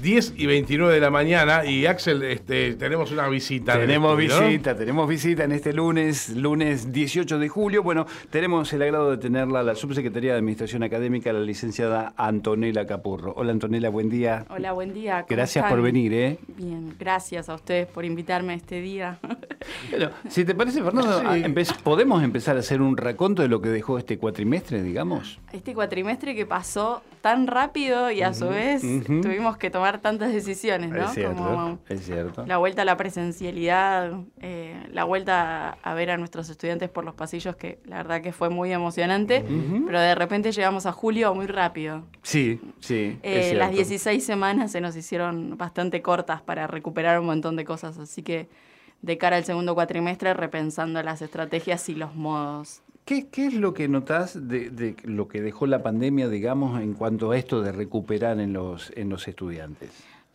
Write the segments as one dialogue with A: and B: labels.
A: 10 y 29 de la mañana y Axel, este, tenemos una visita.
B: Tenemos visita, tenemos visita en este lunes, lunes 18 de julio. Bueno, tenemos el agrado de tenerla la subsecretaría de Administración Académica, la licenciada Antonella Capurro. Hola Antonella, buen día.
C: Hola, buen día.
B: Gracias por venir, ¿eh?
C: Bien, gracias a ustedes por invitarme este día.
B: Bueno, si te parece, Fernando, ¿podemos empezar a hacer un raconto de lo que dejó este cuatrimestre, digamos?
C: Este cuatrimestre que pasó tan rápido y a su vez tuvimos que tomar tantas decisiones, ¿no?
B: Es cierto, es cierto.
C: La vuelta a la presencialidad, eh, la vuelta a ver a nuestros estudiantes por los pasillos, que la verdad que fue muy emocionante, pero de repente llegamos a julio muy rápido.
B: Sí, sí.
C: Eh, las 16 semanas se nos hicieron bastante cortas para recuperar un montón de cosas, así que de cara al segundo cuatrimestre repensando las estrategias y los modos
B: ¿Qué, es lo que notás de, lo que dejó la pandemia, digamos, en cuanto a esto de recuperar en los, estudiantes?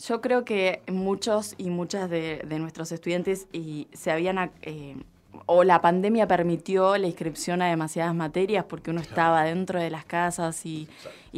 C: Yo creo que muchos y muchas de, nuestros estudiantes y se habían eh, o la pandemia permitió la inscripción a demasiadas materias porque uno estaba dentro de las casas y,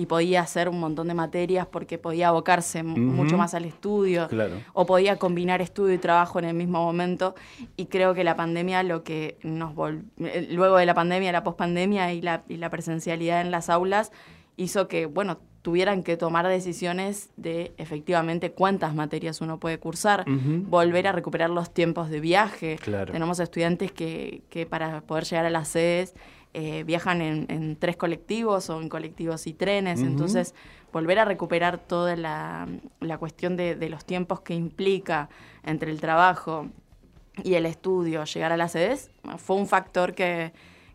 C: podía hacer un montón de materias porque podía abocarse mucho más al estudio o podía combinar estudio y trabajo en el mismo momento. Y creo que la pandemia lo que nos eh, luego de la pandemia, la pospandemia y la, y la presencialidad en las aulas hizo que, bueno, tuvieran que tomar decisiones de efectivamente cuántas materias uno puede cursar, volver a recuperar los tiempos de viaje. Tenemos estudiantes que, que, para poder llegar a las sedes eh, viajan en, tres colectivos o en colectivos y trenes, entonces volver a recuperar toda la, cuestión de, de, los tiempos que implica entre el trabajo y el estudio, llegar a las sedes, fue un factor que,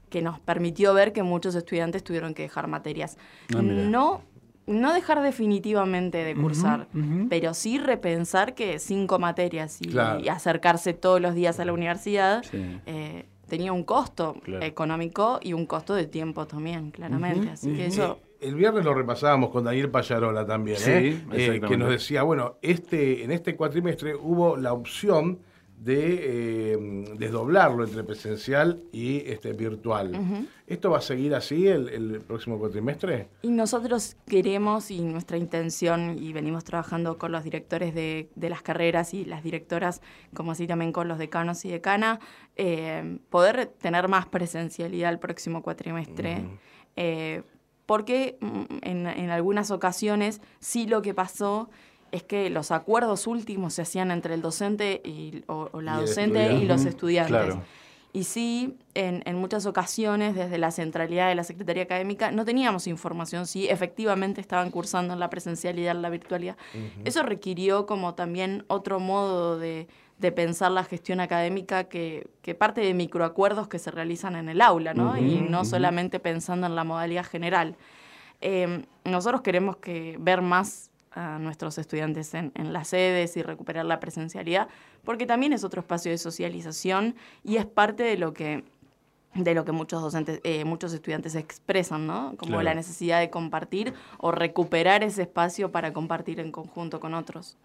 C: que nos permitió ver que muchos estudiantes tuvieron que dejar materias. Ah, no no dejar definitivamente de cursar, pero sí repensar que cinco materias y, acercarse todos los días a la universidad eh, tenía un costo económico y un costo de tiempo también, claramente. Así que eso...
A: El viernes lo repasábamos con Daniel Payarola también, ¿eh? Eh, que nos decía, bueno, este, en este cuatrimestre hubo la opción de eh, desdoblarlo entre presencial y este virtual. ¿Esto va a seguir así el, próximo cuatrimestre?
C: Y nosotros queremos y nuestra intención, y venimos trabajando con los directores de, las carreras y las directoras, como así también con los decanos y decana, eh, poder tener más presencialidad el próximo cuatrimestre. Eh, porque mm, en, en algunas ocasiones sí lo que pasó es que los acuerdos últimos se hacían entre el docente y, o, la docente y los estudiantes. Y sí, en, muchas ocasiones, desde la centralidad de la Secretaría Académica, no teníamos información si efectivamente estaban cursando en la presencialidad, en la virtualidad. Eso requirió como también otro modo de, pensar la gestión académica que, parte de microacuerdos que se realizan en el aula, ¿no? y no solamente pensando en la modalidad general. Eh, nosotros queremos que ver más a nuestros estudiantes en, las sedes y recuperar la presencialidad, porque también es otro espacio de socialización y es parte de lo que de lo que muchos docentes, eh, muchos estudiantes expresan, ¿no? Como la necesidad de compartir o recuperar ese espacio para compartir en conjunto con otros.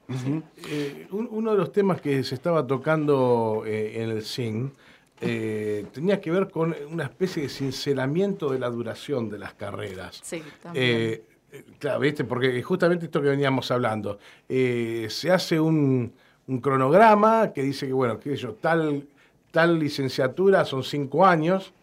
A: Eh, uno de los temas que se estaba tocando eh, en el CIN tenía que ver con una especie de cincelamiento de la duración de las carreras.
C: Sí, también
A: Claro, ¿viste? Porque justamente esto que veníamos hablando, eh, se hace un, cronograma que dice que, bueno, que yo, tal, tal licenciatura son cinco años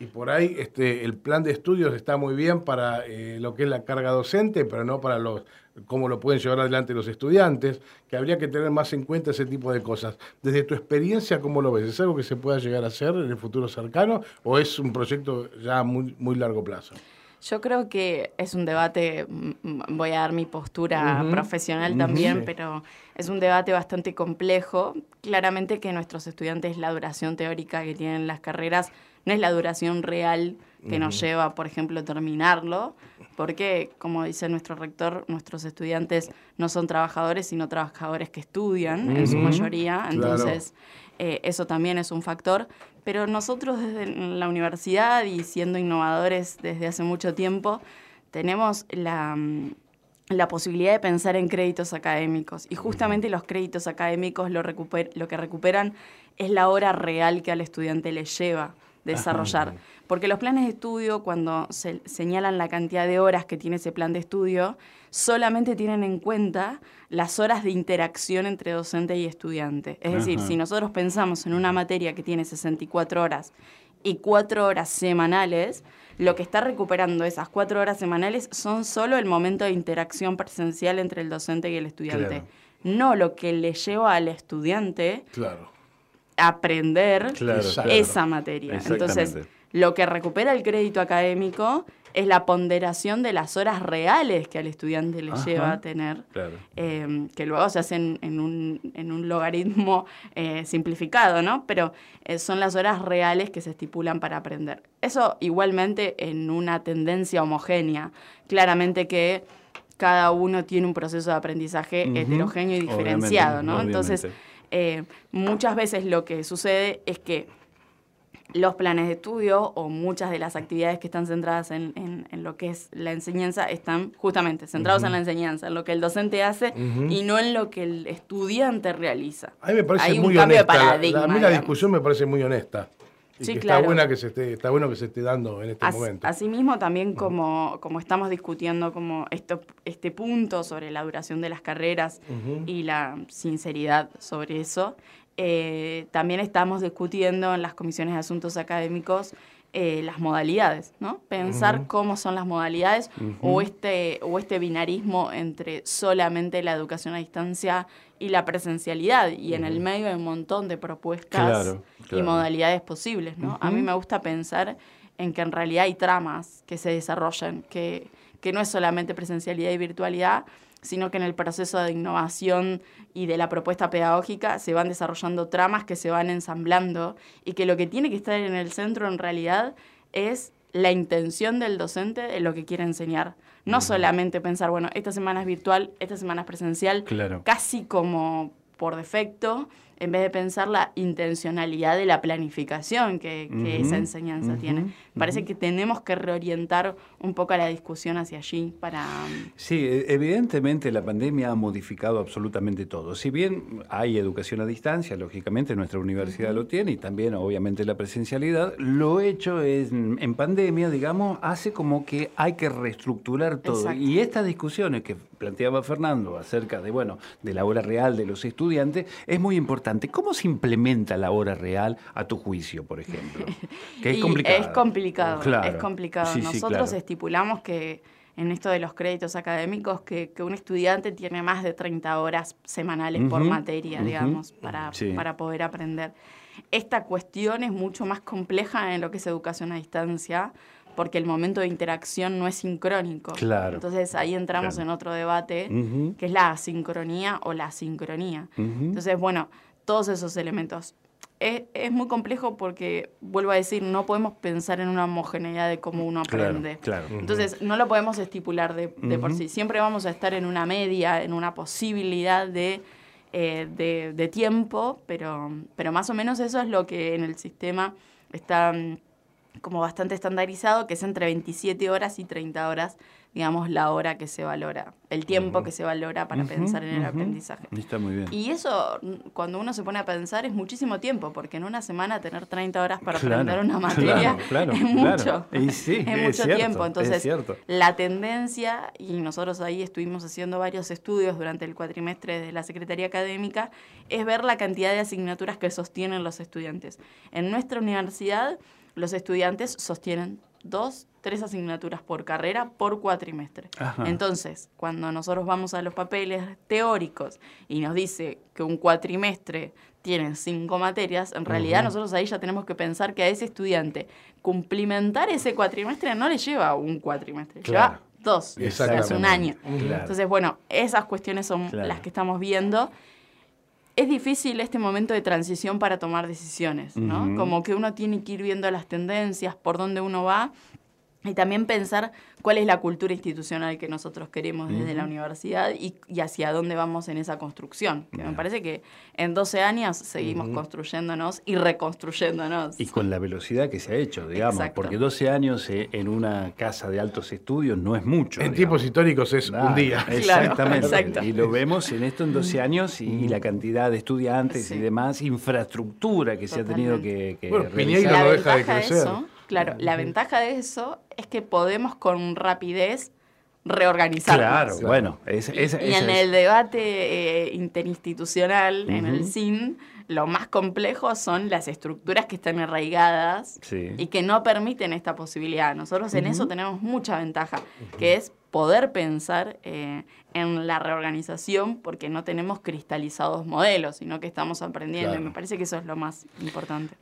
A: y por ahí este, el plan de estudios está muy bien para eh, lo que es la carga docente, pero no para los cómo lo pueden llevar adelante los estudiantes, que habría que tener más en cuenta ese tipo de cosas. Desde tu experiencia, ¿cómo lo ves? ¿Es algo que se pueda llegar a hacer en el futuro cercano o es un proyecto ya muy, muy largo plazo?
C: Yo creo que es un debate, mm, mm, voy a dar mi postura profesional también, pero es un debate bastante complejo. Claramente que nuestros estudiantes la duración teórica que tienen las carreras no es la duración real que nos lleva, por ejemplo, terminarlo, porque, como dice nuestro rector, nuestros estudiantes no son trabajadores, sino trabajadores que estudian en su mayoría, entonces eh, eso también es un factor. Pero nosotros desde la universidad y siendo innovadores desde hace mucho tiempo, tenemos la, la posibilidad de pensar en créditos académicos. Y justamente los créditos académicos lo, lo que recuperan es la hora real que al estudiante le lleva desarrollar. Porque los planes de estudio, cuando se señalan la cantidad de horas que tiene ese plan de estudio, solamente tienen en cuenta las horas de interacción entre docente y estudiante. Es decir, si nosotros pensamos en una materia que tiene 64 horas y 4 horas semanales, lo que está recuperando esas 4 horas semanales son solo el momento de interacción presencial entre el docente y el estudiante. No lo que le lleva al estudiante
A: Claro.
C: Aprender
B: Claro,
C: esa materia. Entonces, lo que recupera el crédito académico es la ponderación de las horas reales que al estudiante le
B: Ajá.
C: lleva a tener,
B: Claro.
C: eh, que luego se hacen en un, en un logaritmo eh, simplificado, ¿no? Pero eh, son las horas reales que se estipulan para aprender. Eso igualmente en una tendencia homogénea. Claramente que cada uno tiene un proceso de aprendizaje heterogéneo y diferenciado,
B: Obviamente,
C: ¿no? Entonces. Eh, muchas veces lo que sucede es que los planes de estudio o muchas de las actividades que están centradas en, en- en lo que es la enseñanza están justamente centrados en la enseñanza, en lo que el docente hace y no en lo que el estudiante realiza.
A: A mí me parece
C: Hay un
A: muy
C: cambio de
A: honesta.
C: paradigma,
A: la- a mí la
C: digamos.
A: discusión me parece muy honesta. Y
C: Sí,
A: que
C: claro.
A: está, buena que se esté, está bueno que se esté dando en este
C: As-
A: momento.
C: Asimismo, también como, como estamos discutiendo como esto, este punto sobre la duración de las carreras y la sinceridad sobre eso, eh, también estamos discutiendo en las comisiones de asuntos académicos eh, las modalidades, ¿no? Pensar cómo son las modalidades o, este, o este binarismo entre solamente la educación a distancia y la presencialidad. Y en el medio hay un montón de propuestas
B: Claro,
C: y modalidades posibles, ¿no? A mí me gusta pensar en que en realidad hay tramas que se desarrollan, que, que no es solamente presencialidad y virtualidad, sino que en el proceso de innovación y de la propuesta pedagógica se van desarrollando tramas que se van ensamblando y que lo que tiene que estar en el centro en realidad es la intención del docente de lo que quiere enseñar. No solamente pensar, bueno, esta semana es virtual, esta semana es presencial,
B: Claro.
C: casi como por defecto, en vez de pensar la intencionalidad de la planificación que, esa enseñanza tiene. Parece que tenemos que reorientar un poco la discusión hacia allí para...
B: Sí, e- evidentemente la pandemia ha modificado absolutamente todo. Si bien hay educación a distancia, lógicamente nuestra universidad lo tiene y también obviamente la presencialidad, lo hecho es, en pandemia, digamos, hace como que hay que reestructurar todo.
C: Exacto.
B: Y estas discusiones que planteaba Fernando acerca de, bueno, de la hora real de los estudiantes es muy importante. ¿Cómo se implementa la hora real a tu juicio, por ejemplo? Que es complicado.
C: Es complicado,
B: Claro.
C: es complicado.
B: Sí, sí,
C: Nosotros
B: claro.
C: estipulamos que en esto de los créditos académicos, que, que un estudiante tiene más de 30 horas semanales por materia,
B: ujú,
C: digamos, para,
B: sí.
C: para poder aprender. Esta cuestión es mucho más compleja en lo que es educación a distancia, porque el momento de interacción no es sincrónico.
B: Claro.
C: Entonces ahí entramos
B: Claro.
C: en otro debate, que es la asincronía o la sincronía. Entonces, bueno, todos esos elementos. Es, es muy complejo porque, vuelvo a decir, no podemos pensar en una homogeneidad de cómo uno aprende.
B: claro.
C: Entonces, no lo podemos estipular de, de por sí. Siempre vamos a estar en una media, en una posibilidad de, eh, de, de tiempo, pero, pero más o menos eso es lo que en el sistema está mm, como bastante estandarizado, que es entre 27 horas y 30 horas, digamos, la hora que se valora, el tiempo que se valora para pensar en el aprendizaje.
B: Está muy bien.
C: Y eso, cuando uno se pone a pensar, es muchísimo tiempo, porque en una semana tener 30 horas para
B: Claro,
C: aprender una materia
B: claro,
C: es mucho.
B: Y sí,
C: es
B: es
C: mucho
B: cierto,
C: tiempo.
B: es
C: Entonces, la tendencia, y nosotros ahí estuvimos haciendo varios estudios durante el cuatrimestre de la Secretaría Académica, es ver la cantidad de asignaturas que sostienen los estudiantes. En nuestra universidad, los estudiantes sostienen dos, tres asignaturas por carrera por cuatrimestre.
B: Ajá.
C: Entonces, cuando nosotros vamos a los papeles teóricos y nos dice que un cuatrimestre tiene cinco materias, en realidad nosotros ahí ya tenemos que pensar que a ese estudiante cumplimentar ese cuatrimestre no le lleva un cuatrimestre,
B: Claro.
C: lleva dos, es un año.
B: Claro.
C: Entonces, bueno, esas cuestiones son
B: Claro.
C: las que estamos viendo. Es difícil este momento de transición para tomar decisiones, ¿no? Como que uno tiene que ir viendo las tendencias, por dónde uno va. Y también pensar cuál es la cultura institucional que nosotros queremos desde la universidad y, hacia dónde vamos en esa construcción. Que me parece que en 12 años seguimos construyéndonos y reconstruyéndonos.
B: Y con la velocidad que se ha hecho, digamos, porque 12 años eh, en una casa de altos estudios no es mucho.
A: En tiempos históricos es un día.
B: Exactamente. Y lo vemos en esto en 12 años y, la cantidad de estudiantes y demás, infraestructura que se ha tenido que, que
A: bueno, no deja de crecer.
C: Claro, la ventaja de eso es que podemos con rapidez reorganizarnos.
B: Claro, bueno.
C: y, en el debate eh, interinstitucional, en el CIN, lo más complejo son las estructuras que están arraigadas y que no permiten esta posibilidad. Nosotros en eso tenemos mucha ventaja, que es poder pensar eh, en la reorganización porque no tenemos cristalizados modelos, sino que estamos aprendiendo y me parece que eso es lo más importante.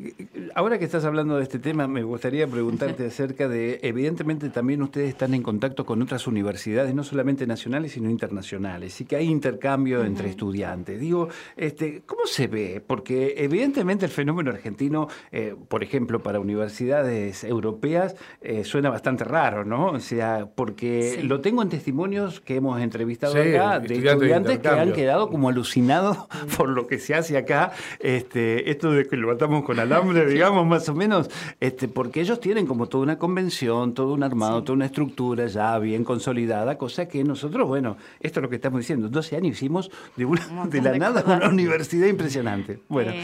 B: Ahora que estás hablando de este tema, me gustaría preguntarte acerca de, evidentemente también ustedes están en contacto con otras universidades, no solamente nacionales, sino internacionales, y que hay intercambio entre estudiantes. Digo, este, ¿cómo se ve? Porque evidentemente el fenómeno argentino, eh, por ejemplo, para universidades europeas, eh, suena bastante raro, ¿no? O sea, porque lo tengo en testimonios que hemos entrevistado acá de estudiantes que han quedado como alucinados por lo que se hace acá. Este, esto de que lo matamos con alambre, digamos, más o menos, este, porque ellos tienen como toda una convención, todo un armado, toda una estructura ya bien consolidada, cosa que nosotros, bueno, esto es lo que estamos diciendo, 12 años hicimos de, una, de la nada una universidad impresionante. Bueno. Eh,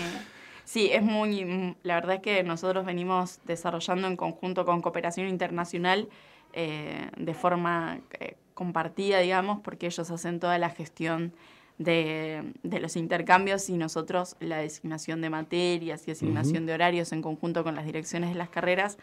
C: sí, es muy, la verdad es que nosotros venimos desarrollando en conjunto con Cooperación Internacional eh, de forma eh, compartida, digamos, porque ellos hacen toda la gestión de, los intercambios y nosotros la designación de materias y asignación de horarios en conjunto con las direcciones de las carreras.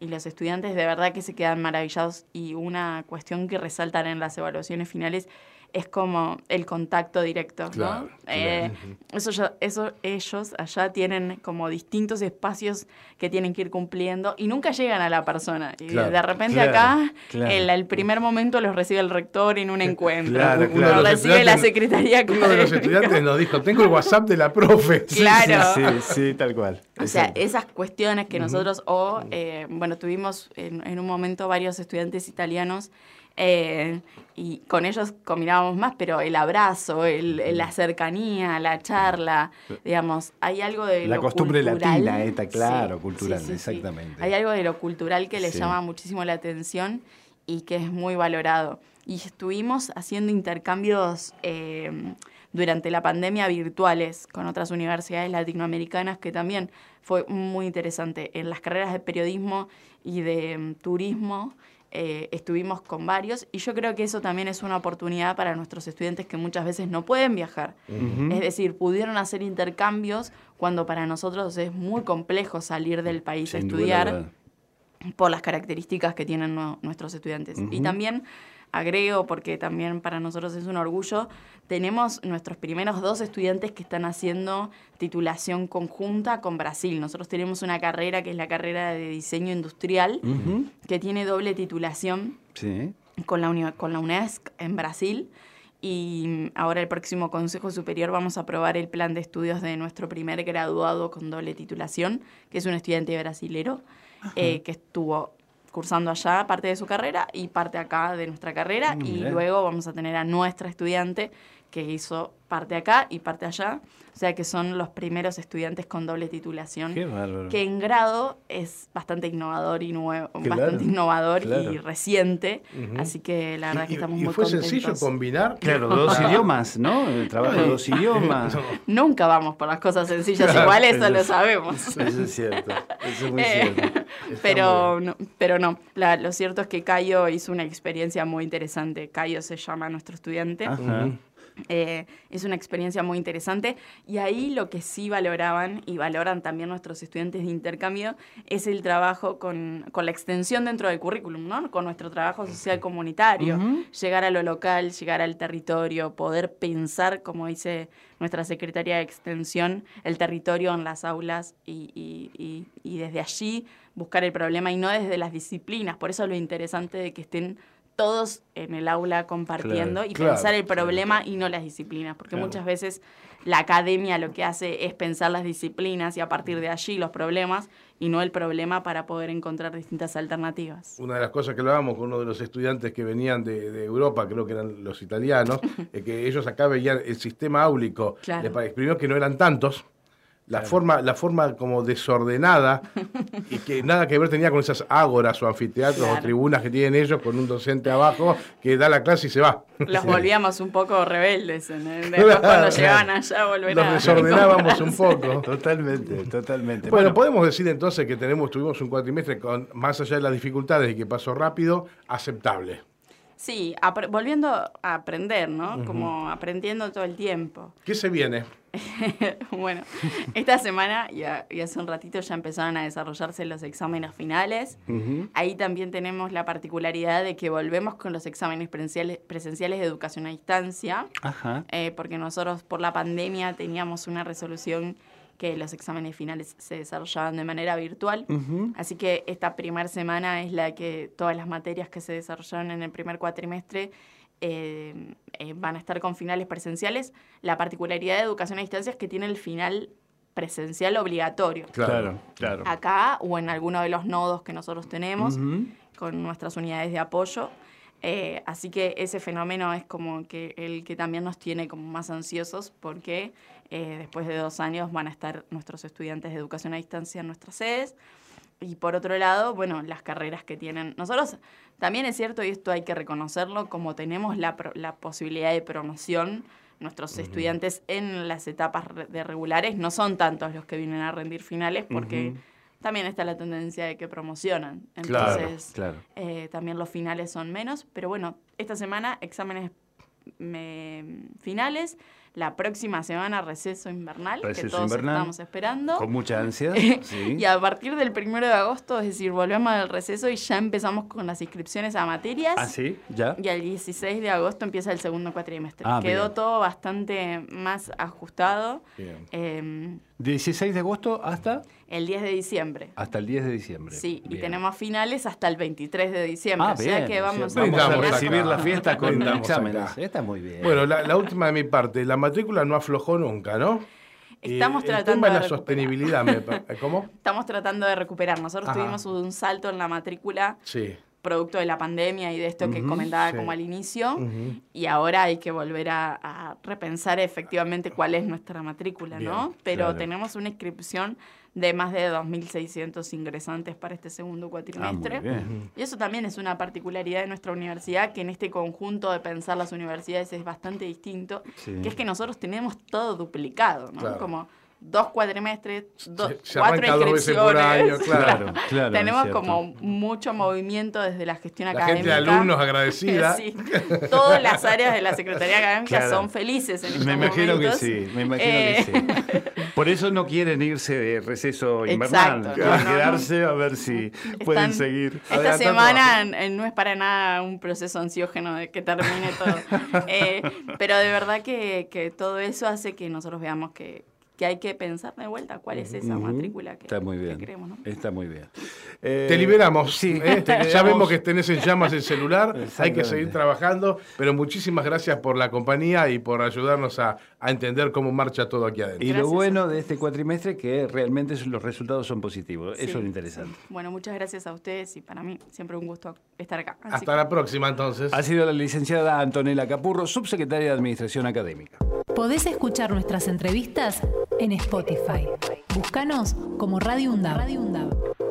C: Y los estudiantes de verdad que se quedan maravillados y una cuestión que resaltan en las evaluaciones finales es como el contacto directo, ¿no? Eh, eso, eso ellos allá tienen como distintos espacios que tienen que ir cumpliendo y nunca llegan a la persona. Y de repente acá, el, el, primer momento los recibe el rector en un encuentro. Uno recibe la secretaría.
A: Uno de los estudiantes nos dijo, tengo el WhatsApp de la profe.
C: Claro.
B: Sí, sí, tal cual.
C: O sea, esas cuestiones que nosotros, o, eh, bueno, tuvimos en, en un momento varios estudiantes italianos eh, y con ellos combinábamos más, pero el abrazo, el, la cercanía, la charla, digamos, hay algo de
B: la
C: lo
B: costumbre latina, está claro, cultural, exactamente.
C: Hay algo de lo cultural que les llama muchísimo la atención y que es muy valorado. Y estuvimos haciendo intercambios eh, durante la pandemia virtuales con otras universidades latinoamericanas que también fue muy interesante. En las carreras de periodismo y de mm, turismo eh, estuvimos con varios y yo creo que eso también es una oportunidad para nuestros estudiantes que muchas veces no pueden viajar. Es decir, pudieron hacer intercambios cuando para nosotros es muy complejo salir del país a estudiar por las características que tienen nuestros estudiantes. Y también agrego, porque también para nosotros es un orgullo, tenemos nuestros primeros dos estudiantes que están haciendo titulación conjunta con Brasil. Nosotros tenemos una carrera que es la carrera de diseño industrial, que tiene doble titulación con, la con la UNESCO en Brasil. Y ahora el próximo Consejo Superior vamos a aprobar el plan de estudios de nuestro primer graduado con doble titulación, que es un estudiante brasilero, eh, que estuvo cursando allá parte de su carrera y parte acá de nuestra carrera y luego vamos a tener a nuestra estudiante que hizo parte acá y parte allá. O sea que son los primeros estudiantes con doble titulación. Que en grado es bastante innovador y nuevo, bastante innovador y reciente. Así que la verdad que estamos muy contentos.
A: ¿Y fue sencillo combinar?
B: Claro, dos idiomas, ¿no? El trabajo de dos idiomas.
C: Nunca vamos por las cosas sencillas, igual eso, lo sabemos.
B: Eso es cierto, eso es muy eh, cierto.
C: Pero, no, pero no, lo cierto es que Cayo hizo una experiencia muy interesante. Cayo se llama nuestro estudiante. Ajá. Eh, es una experiencia muy interesante y ahí lo que sí valoraban y valoran también nuestros estudiantes de intercambio es el trabajo con, la extensión dentro del currículum, ¿no? con nuestro trabajo social comunitario, llegar a lo local, llegar al territorio, poder pensar, como dice nuestra secretaria de Extensión, el territorio en las aulas y, y desde allí buscar el problema y no desde las disciplinas. Por eso lo interesante de que estén todos en el aula compartiendo y pensar el problema y no las disciplinas, porque muchas veces la academia lo que hace es pensar las disciplinas y a partir de allí los problemas y no el problema para poder encontrar distintas alternativas.
A: Una de las cosas que hablábamos con uno de los estudiantes que venían de, Europa, creo que eran los italianos, es que ellos acá veían el sistema áulico, primero que no eran tantos, la forma, la forma como desordenada y que nada que ver tenía con esas ágoras o anfiteatros o tribunas que tienen ellos con un docente abajo que da la clase y se va.
C: Los volvíamos un poco rebeldes en el, después cuando llegaban allá volver
A: Los desordenábamos un poco.
B: Totalmente, totalmente.
A: Bueno, podemos decir entonces que tenemos, tuvimos un cuatrimestre con, más allá de las dificultades y que pasó rápido, aceptable.
C: Sí, volviendo a aprender, ¿no? Como aprendiendo todo el tiempo.
A: ¿Qué se viene?
C: bueno, esta semana y, hace un ratito ya empezaron a desarrollarse los exámenes finales. Ahí también tenemos la particularidad de que volvemos con los exámenes presenciales, de educación a distancia, eh, porque nosotros por la pandemia teníamos una resolución que los exámenes finales se desarrollaban de manera virtual. Así que esta primera semana es la que todas las materias que se desarrollaron en el primer cuatrimestre eh, eh, van a estar con finales presenciales. La particularidad de educación a distancia es que tiene el final presencial obligatorio.
B: Claro, claro.
C: Acá o en alguno de los nodos que nosotros tenemos con nuestras unidades de apoyo. Eh, así que ese fenómeno es como que el que también nos tiene como más ansiosos porque eh, después de dos años van a estar nuestros estudiantes de educación a distancia en nuestras sedes. Y por otro lado, bueno, las carreras que tienen. Nosotros también es cierto, y esto hay que reconocerlo, como tenemos la, la posibilidad de promoción, nuestros estudiantes en las etapas de regulares no son tantos los que vienen a rendir finales porque también está la tendencia de que promocionan. Entonces, eh, también los finales son menos. Pero bueno, esta semana exámenes finales. La próxima semana receso invernal, que todos estamos esperando.
B: Con mucha ansia.
C: Y a partir del primero de agosto, es decir, volvemos al receso y ya empezamos con las inscripciones a materias.
B: Ah, sí, ya.
C: Y el 16 de agosto empieza el segundo cuatrimestre. Ah, Quedó todo bastante más ajustado.
B: Bien. Eh, 16 de agosto hasta
C: el 10 de diciembre.
B: Hasta el 10 de diciembre.
C: Sí, y tenemos finales hasta el 23 de diciembre.
B: Ah, bien. que vamos, a recibir la fiesta con exámenes. Está muy bien.
A: Bueno, la, última de mi parte, la matrícula no aflojó nunca, ¿no?
C: Estamos tratando
A: de la sostenibilidad, ¿cómo?
C: Estamos tratando de recuperar. Nosotros tuvimos un salto en la matrícula.
A: Sí
C: producto de la pandemia y de esto que comentaba como al inicio, y ahora hay que volver a, repensar efectivamente cuál es nuestra matrícula, ¿no? Pero tenemos una inscripción de más de 2.600 ingresantes para este segundo cuatrimestre. Ah, y eso también es una particularidad de nuestra universidad, que en este conjunto de pensar las universidades es bastante distinto, que es que nosotros tenemos todo duplicado, ¿no? Como dos cuadrimestres, cuatro inscripciones.
A: claro.
C: claro. Tenemos como mucho movimiento desde la gestión académica.
A: Gente de alumnos agradecida.
C: sí. Todas las áreas de la Secretaría Académica son felices en estos
B: Me imagino que sí, me imagino que eh, sí. Por eso no quieren irse de receso invernal, quieren quedarse a ver si pueden seguir.
C: Esta semana no es para nada un proceso ansiógeno de que termine todo. Eh, pero de verdad que, que todo eso hace que nosotros veamos que, que hay que pensar de vuelta cuál es esa matrícula que,
B: Está muy bien.
C: queremos. ¿no?
B: Está muy bien.
A: te liberamos. Sí, ¿eh? Ya vemos que tenés en llamas el celular. hay que seguir trabajando. Pero muchísimas gracias por la compañía y por ayudarnos a, entender cómo marcha todo aquí adentro.
B: Y lo bueno de este cuatrimestre que realmente los resultados son positivos. Eso es interesante.
C: Bueno, muchas gracias a ustedes y para mí siempre un gusto estar acá.
A: Hasta la próxima entonces.
B: Ha sido la licenciada Antonella Capurro, subsecretaria de Administración Académica.
D: Podés escuchar nuestras entrevistas en Spotify. Búscanos como Radio UNDAB.